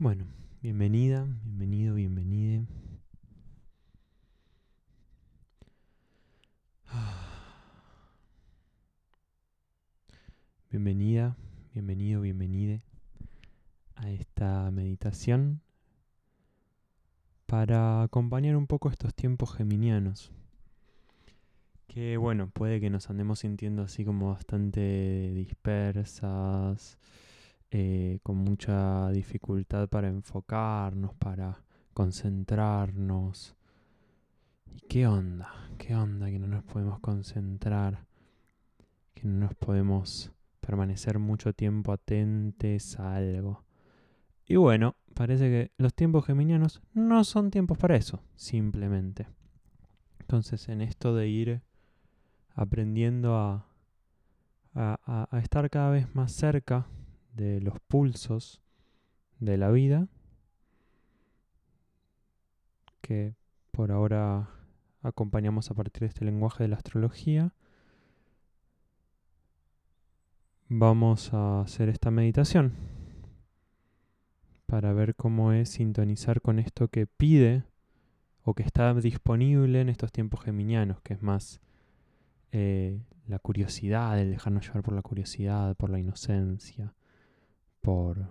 Bueno, bienvenida, bienvenido, bienvenide. Bienvenida, bienvenido, bienvenide a esta meditación para acompañar un poco estos tiempos geminianos. Que bueno, puede que nos andemos sintiendo así como bastante dispersas, eh, con mucha dificultad para enfocarnos, para concentrarnos. ¿Y qué onda? ¿Qué onda que no nos podemos concentrar? Que no nos podemos permanecer mucho tiempo atentes a algo. Y bueno, parece que los tiempos geminianos no son tiempos para eso, simplemente. Entonces en esto de ir aprendiendo a, a, a estar cada vez más cerca de los pulsos de la vida, que por ahora acompañamos a partir de este lenguaje de la astrología, vamos a hacer esta meditación para ver cómo es sintonizar con esto que pide o que está disponible en estos tiempos geminianos, que es más eh, la curiosidad, el dejarnos llevar por la curiosidad, por la inocencia, por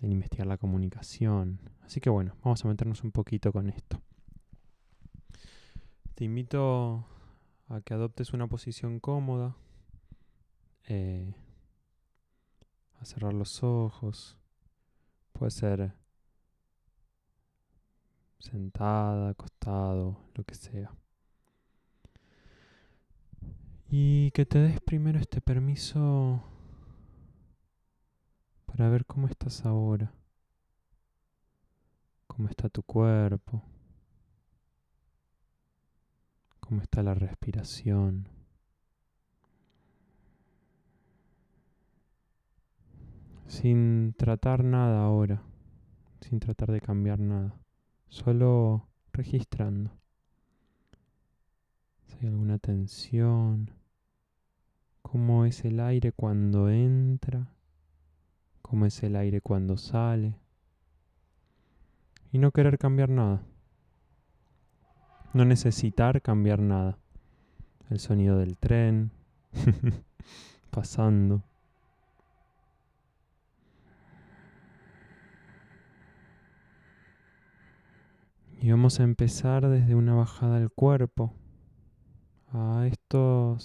el investigar la comunicación. Así que bueno, vamos a meternos un poquito con esto. Te invito a que adoptes una posición cómoda, eh, a cerrar los ojos. Puede ser sentada, acostado, lo que sea. Y que te des primero este permiso para ver cómo estás ahora, cómo está tu cuerpo, cómo está la respiración. Sin tratar nada ahora, sin tratar de cambiar nada, solo registrando. Si hay alguna tensión, cómo es el aire cuando entra cómo es el aire cuando sale. Y no querer cambiar nada. No necesitar cambiar nada. El sonido del tren pasando. Y vamos a empezar desde una bajada del cuerpo a estas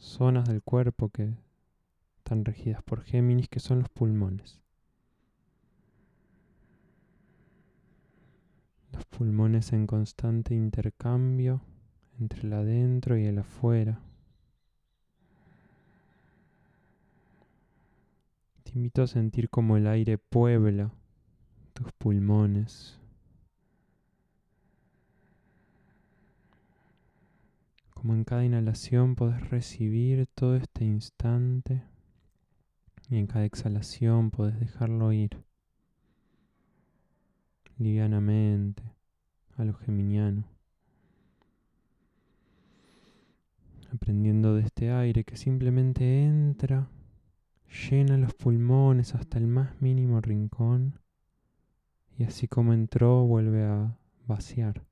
zonas del cuerpo que están regidas por Géminis, que son los pulmones. Los pulmones en constante intercambio entre el adentro y el afuera. Te invito a sentir como el aire puebla tus pulmones. Como en cada inhalación podés recibir todo este instante y en cada exhalación puedes dejarlo ir livianamente a lo geminiano. Aprendiendo de este aire que simplemente entra, llena los pulmones hasta el más mínimo rincón y así como entró vuelve a vaciar.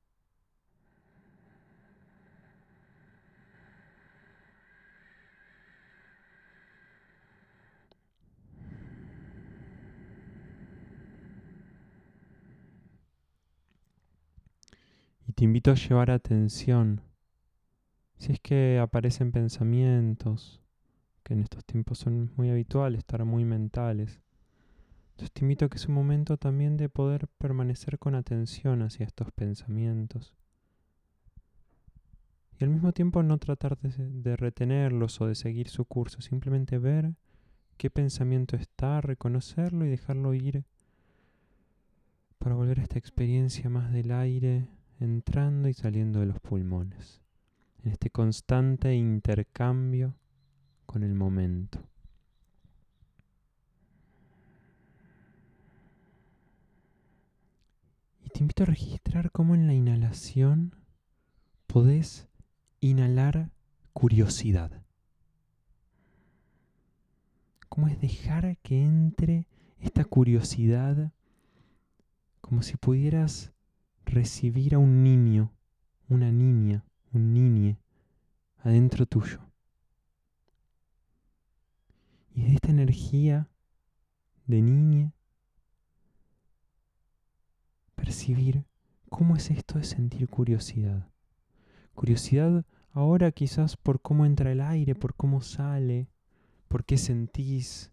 Te invito a llevar atención. Si es que aparecen pensamientos, que en estos tiempos son muy habituales, estar muy mentales. Entonces te invito a que es un momento también de poder permanecer con atención hacia estos pensamientos. Y al mismo tiempo no tratar de, de retenerlos o de seguir su curso, simplemente ver qué pensamiento está, reconocerlo y dejarlo ir para volver a esta experiencia más del aire entrando y saliendo de los pulmones, en este constante intercambio con el momento. Y te invito a registrar cómo en la inhalación podés inhalar curiosidad. Cómo es dejar que entre esta curiosidad como si pudieras recibir a un niño, una niña, un niñe adentro tuyo. Y de esta energía de niña, percibir cómo es esto de sentir curiosidad. Curiosidad ahora quizás por cómo entra el aire, por cómo sale, por qué sentís,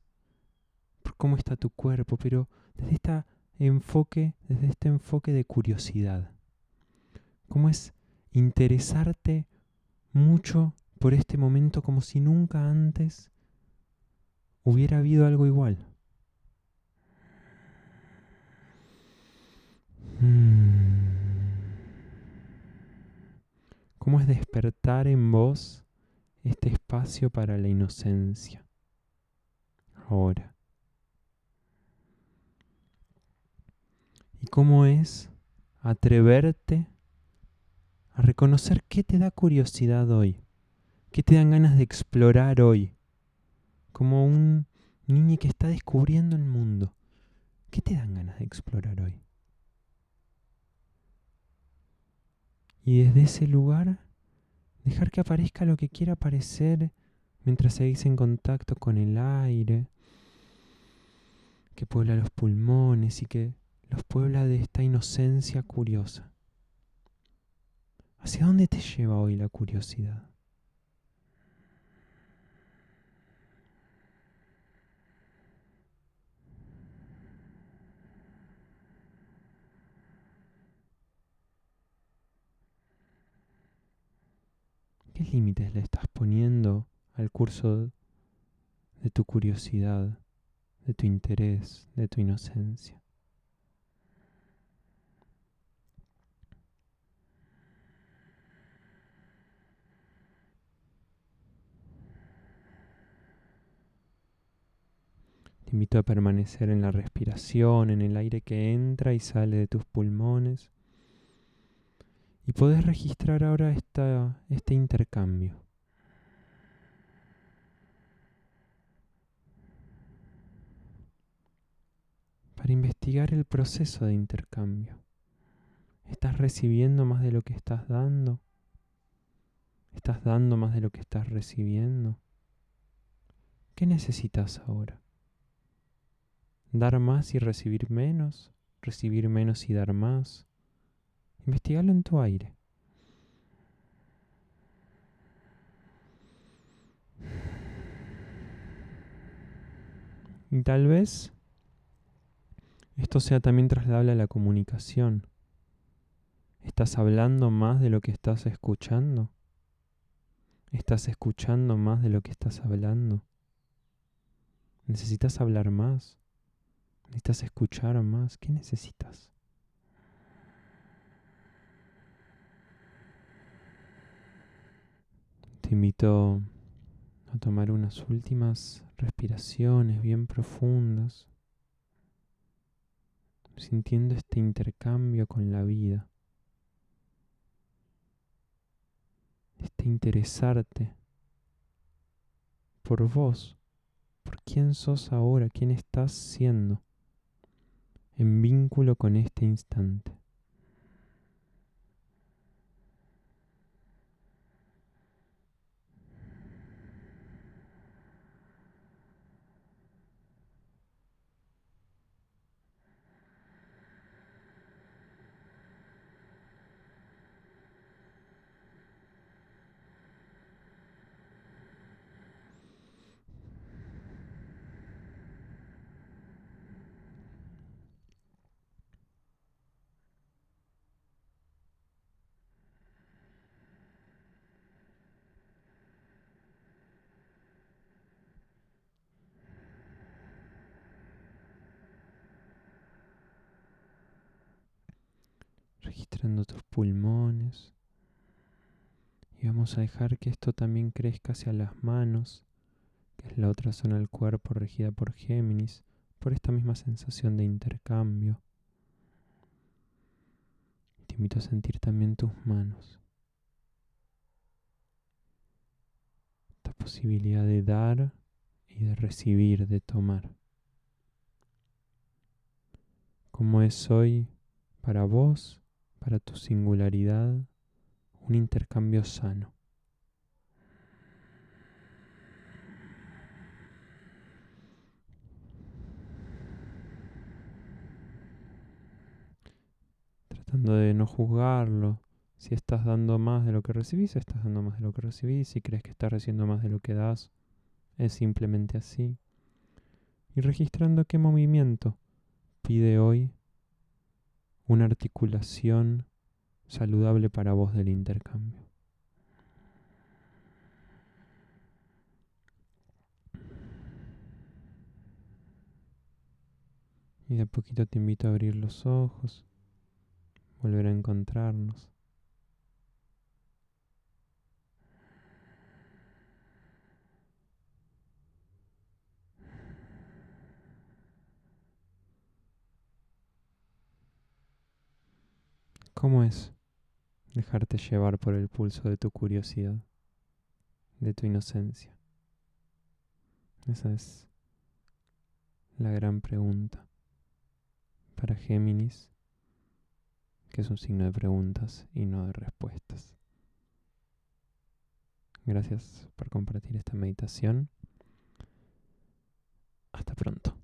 por cómo está tu cuerpo, pero desde este enfoque, desde este enfoque de curiosidad. Cómo es interesarte mucho por este momento como si nunca antes hubiera habido algo igual. Mm. ¿Cómo es despertar en vos este espacio para la inocencia? Ahora. Cómo es atreverte a reconocer qué te da curiosidad hoy? ¿Qué te dan ganas de explorar hoy? Como un niño que está descubriendo el mundo. ¿Qué te dan ganas de explorar hoy? Y desde ese lugar, dejar que aparezca lo que quiera aparecer mientras seguís en contacto con el aire, que puebla los pulmones y que los puebla de esta inocencia curiosa. ¿Hacia dónde te lleva hoy la curiosidad? ¿Qué límites le estás poniendo al curso de tu curiosidad, de tu interés, de tu inocencia? Te invito a permanecer en la respiración, en el aire que entra y sale de tus pulmones. Y podés registrar ahora este intercambio. Para investigar el proceso de intercambio. ¿Estás recibiendo más de lo que estás dando? ¿Estás dando más de lo que estás recibiendo? ¿Qué necesitas ahora? ¿Dar más y recibir menos? ¿Recibir menos y dar más? Investigalo en tu aire. Y tal vez esto sea también trasladable a la comunicación. ¿Estás hablando más de lo que estás escuchando? ¿Estás escuchando más de lo que estás hablando? ¿Necesitas hablar más? ¿Necesitas escuchar más? ¿Qué necesitas? Te invito a tomar unas últimas respiraciones bien profundas, sintiendo este intercambio con la vida, este interesarte por vos, por quién sos ahora, quién estás siendo, en vínculo con este instante. Registrando tus pulmones. Y vamos a dejar que esto también crezca hacia las manos, que es la otra zona del cuerpo regida por Géminis, por esta misma sensación de intercambio. Te invito a sentir también tus manos. Esta posibilidad de dar y de recibir, de tomar. cómo es hoy para vos, para tu singularidad, un intercambio sano. Tratando de no juzgarlo. Si estás dando más de lo que recibís, estás dando más de lo que recibís. Si crees que estás recibiendo más de lo que das, es simplemente así. Y registrando qué movimiento pide hoy una articulación saludable para vos del intercambio. Y de a poquito te invito a abrir los ojos, volver a encontrarnos. ¿Cómo es dejarte llevar por el pulso de tu curiosidad, de tu inocencia? Esa es la gran pregunta para Géminis, que es un signo de preguntas y no de respuestas. Gracias por compartir esta meditación. Hasta pronto.